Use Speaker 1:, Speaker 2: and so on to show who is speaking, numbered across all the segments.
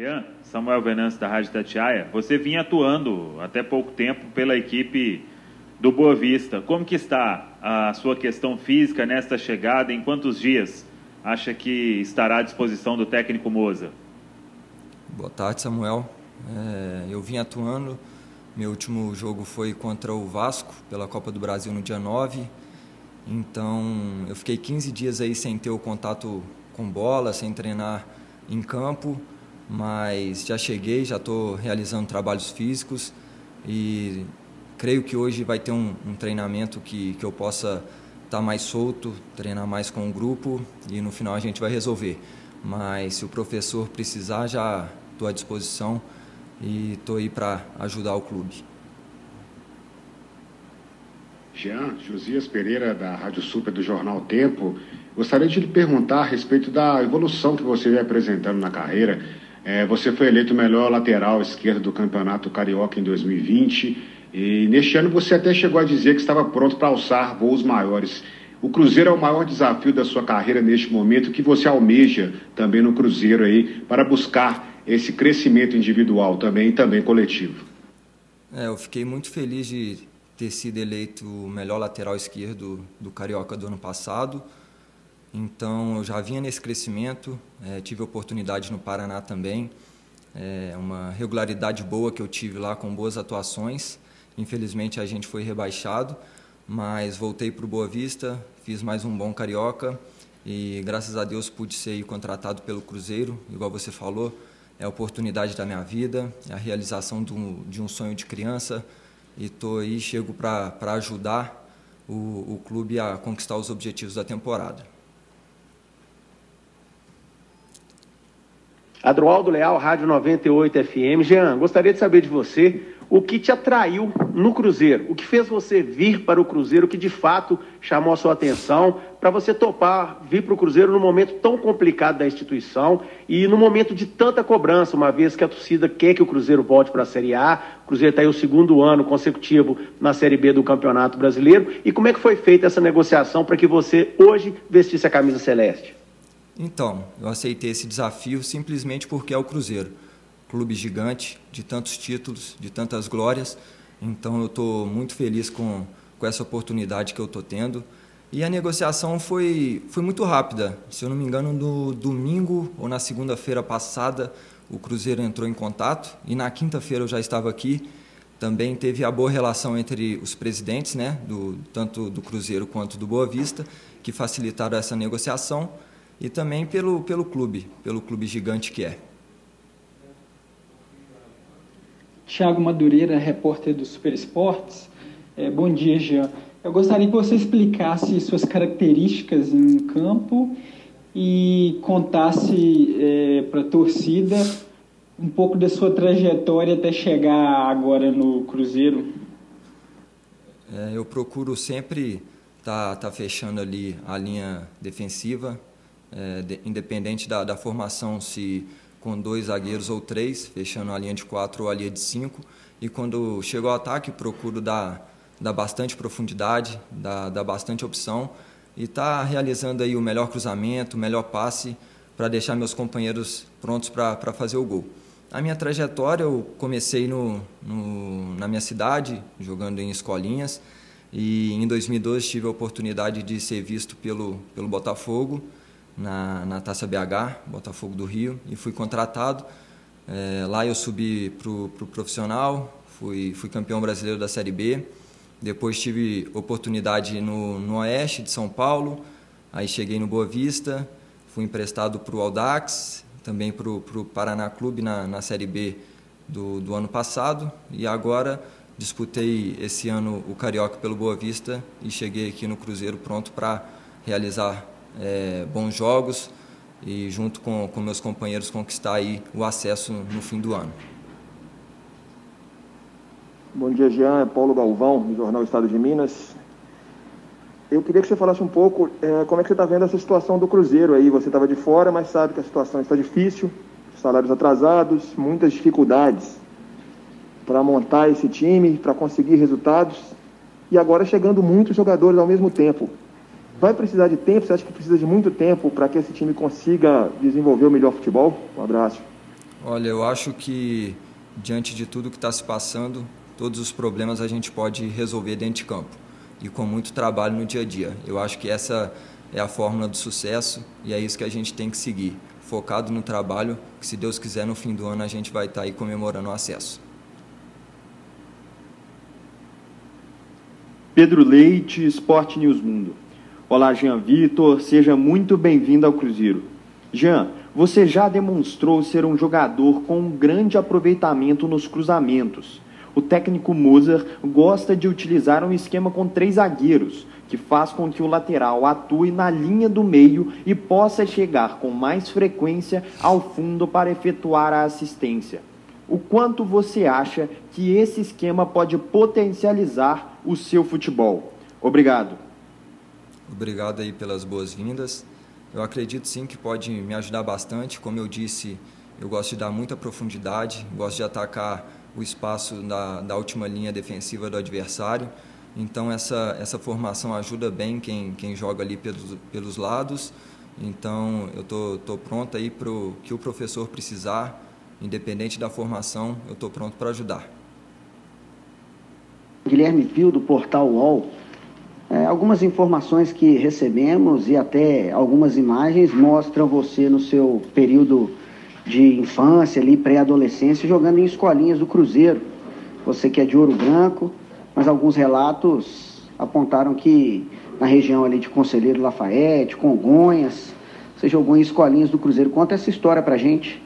Speaker 1: Jean, Samuel Venâncio da Rádio Tatiaia, você vinha atuando até pouco tempo pela equipe do Boa Vista. Como que está a sua questão física nesta chegada? Em quantos dias acha que estará à disposição do técnico Moza?
Speaker 2: Boa tarde, Samuel. É, eu vim atuando. Meu último jogo foi contra o Vasco pela Copa do Brasil no dia 9. Então, eu fiquei 15 dias aí sem ter o contato com bola, sem treinar em campo mas já cheguei, já estou realizando trabalhos físicos e creio que hoje vai ter um, um treinamento que, que eu possa estar tá mais solto, treinar mais com o grupo e no final a gente vai resolver. Mas se o professor precisar, já estou à disposição e estou aí para ajudar o clube.
Speaker 3: Jean, Josias Pereira, da Rádio Super do Jornal Tempo. Gostaria de lhe perguntar a respeito da evolução que você vem apresentando na carreira. É, você foi eleito o melhor lateral esquerdo do Campeonato Carioca em 2020 e neste ano você até chegou a dizer que estava pronto para alçar voos maiores. O Cruzeiro é o maior desafio da sua carreira neste momento, que você almeja também no Cruzeiro aí para buscar esse crescimento individual também e também coletivo.
Speaker 2: É, eu fiquei muito feliz de ter sido eleito o melhor lateral esquerdo do Carioca do ano passado. Então, eu já vinha nesse crescimento, é, tive oportunidade no Paraná também, é, uma regularidade boa que eu tive lá com boas atuações. Infelizmente, a gente foi rebaixado, mas voltei para o Boa Vista, fiz mais um bom carioca e, graças a Deus, pude ser contratado pelo Cruzeiro, igual você falou. É a oportunidade da minha vida, é a realização de um, de um sonho de criança e estou aí, chego para ajudar o, o clube a conquistar os objetivos da temporada.
Speaker 4: Adroaldo Leal, Rádio 98 FM. Jean, gostaria de saber de você o que te atraiu no Cruzeiro, o que fez você vir para o Cruzeiro, o que de fato chamou a sua atenção para você topar vir para o Cruzeiro num momento tão complicado da instituição e no momento de tanta cobrança, uma vez que a torcida quer que o Cruzeiro volte para a Série A, o Cruzeiro está aí o segundo ano consecutivo na Série B do Campeonato Brasileiro, e como é que foi feita essa negociação para que você hoje vestisse a camisa celeste?
Speaker 2: Então, eu aceitei esse desafio simplesmente porque é o Cruzeiro, clube gigante, de tantos títulos, de tantas glórias. Então, eu estou muito feliz com, com essa oportunidade que eu estou tendo. E a negociação foi, foi muito rápida. Se eu não me engano, no domingo ou na segunda-feira passada, o Cruzeiro entrou em contato e na quinta-feira eu já estava aqui. Também teve a boa relação entre os presidentes, né, do, tanto do Cruzeiro quanto do Boa Vista, que facilitaram essa negociação e também pelo, pelo clube, pelo clube gigante que é.
Speaker 5: Tiago Madureira, repórter do Super Esportes. É, bom dia, Jean. Eu gostaria que você explicasse suas características em campo e contasse é, para a torcida um pouco da sua trajetória até chegar agora no Cruzeiro.
Speaker 2: É, eu procuro sempre estar tá, tá fechando ali a linha defensiva, é, de, independente da, da, formação, se com dois zagueiros ou três, fechando a linha de quatro ou a linha de cinco. E quando chego ao ataque, procuro dar, dar bastante profundidade, dar, dar bastante opção e estar tá realizando aí o melhor cruzamento, o melhor passe para deixar meus companheiros prontos para fazer o gol. A minha trajetória, eu comecei no, no, na minha cidade, jogando em escolinhas, e em 2012 tive a oportunidade de ser visto pelo, pelo Botafogo, na, na Taça BH, Botafogo do Rio, e fui contratado. É, lá eu subi para o pro profissional, fui, fui campeão brasileiro da Série B. Depois tive oportunidade no, no Oeste de São Paulo, aí cheguei no Boa Vista, fui emprestado para o Audax, também para o Paraná Clube na, na Série B do, do ano passado, e agora disputei esse ano o Carioca pelo Boa Vista e cheguei aqui no Cruzeiro pronto para realizar é, bons jogos e junto com, com meus companheiros conquistar aí o acesso no fim do ano.
Speaker 6: Bom dia, Jean. É Paulo Galvão, do Jornal Estado de Minas. Eu queria que você falasse um pouco é, como é que você está vendo essa situação do Cruzeiro aí. Você estava de fora, mas sabe que a situação está difícil, salários atrasados, muitas dificuldades para montar esse time, para conseguir resultados. E agora chegando muitos jogadores ao mesmo tempo. Vai precisar de tempo? Você acha que precisa de muito tempo para que esse time consiga desenvolver o melhor futebol? Um abraço.
Speaker 2: Olha, eu acho que diante de tudo que está se passando, todos os problemas a gente pode resolver dentro de campo e com muito trabalho no dia a dia. Eu acho que essa é a fórmula do sucesso e é isso que a gente tem que seguir. Focado no trabalho, que se Deus quiser no fim do ano a gente vai estar tá aí comemorando o acesso.
Speaker 7: Pedro Leite, Esporte News Mundo. Olá, Jean Vitor, seja muito bem-vindo ao Cruzeiro. Jean, você já demonstrou ser um jogador com um grande aproveitamento nos cruzamentos. O técnico Moser gosta de utilizar um esquema com três zagueiros, que faz com que o lateral atue na linha do meio e possa chegar com mais frequência ao fundo para efetuar a assistência. O quanto você acha que esse esquema pode potencializar o seu futebol? Obrigado.
Speaker 2: Obrigado aí pelas boas-vindas. Eu acredito sim que pode me ajudar bastante. Como eu disse, eu gosto de dar muita profundidade, gosto de atacar o espaço da, da última linha defensiva do adversário. Então essa, essa formação ajuda bem quem, quem joga ali pelos, pelos lados. Então eu tô, tô pronto aí para o que o professor precisar, independente da formação, eu estou pronto para ajudar.
Speaker 8: Guilherme Pio, do Portal UOL. É, algumas informações que recebemos e até algumas imagens mostram você no seu período de infância, ali, pré-adolescência, jogando em escolinhas do Cruzeiro. Você que é de Ouro Branco, mas alguns relatos apontaram que na região ali de Conselheiro Lafayette, Congonhas, você jogou em escolinhas do Cruzeiro. Conta essa história pra gente.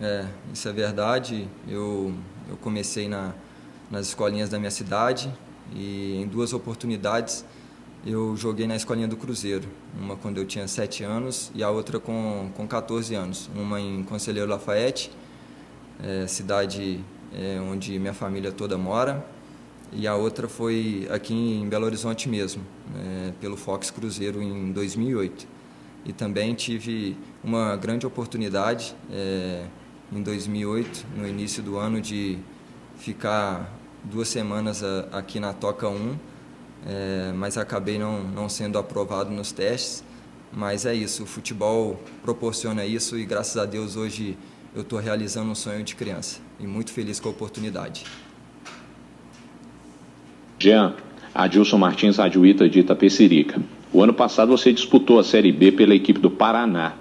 Speaker 2: É, isso é verdade. Eu, eu comecei na, nas escolinhas da minha cidade e em duas oportunidades eu joguei na escolinha do Cruzeiro, uma quando eu tinha 7 anos e a outra com, com 14 anos. Uma em Conselheiro Lafayette, é, cidade é, onde minha família toda mora, e a outra foi aqui em Belo Horizonte mesmo, é, pelo Fox Cruzeiro em 2008. E também tive uma grande oportunidade é, em 2008, no início do ano, de ficar duas semanas aqui na Toca 1, é, mas acabei não, não sendo aprovado nos testes. Mas é isso, o futebol proporciona isso e graças a Deus hoje eu estou realizando um sonho de criança e muito feliz com a oportunidade.
Speaker 9: Jean, Adilson Martins Adjuíta de Itapecerica. O ano passado você disputou a Série B pela equipe do Paraná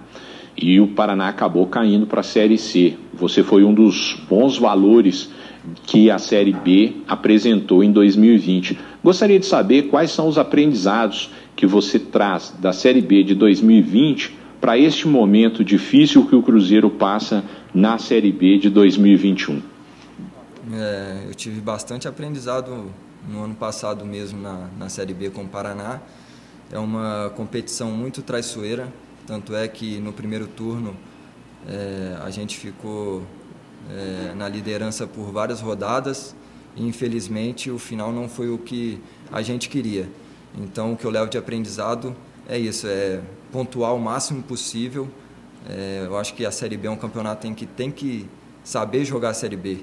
Speaker 9: e o Paraná acabou caindo para a Série C. Você foi um dos bons valores que a Série B apresentou em 2020. Gostaria de saber quais são os aprendizados que você traz da Série B de 2020 para este momento difícil que o Cruzeiro passa na Série B de 2021.
Speaker 2: É, eu tive bastante aprendizado no ano passado mesmo na, na Série B com o Paraná. É uma competição muito traiçoeira, tanto é que no primeiro turno é, a gente ficou é, na liderança por várias rodadas e infelizmente o final não foi o que a gente queria. Então o que eu levo de aprendizado é isso, é pontuar o máximo possível. É, eu acho que a Série B é um campeonato tem que tem que saber jogar a Série B.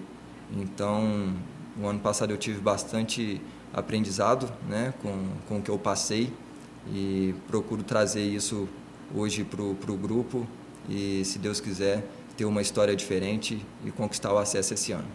Speaker 2: Então o ano passado eu tive bastante aprendizado né, com, com o que eu passei e procuro trazer isso hoje para o grupo e, se Deus quiser, ter uma história diferente e conquistar o acesso esse ano.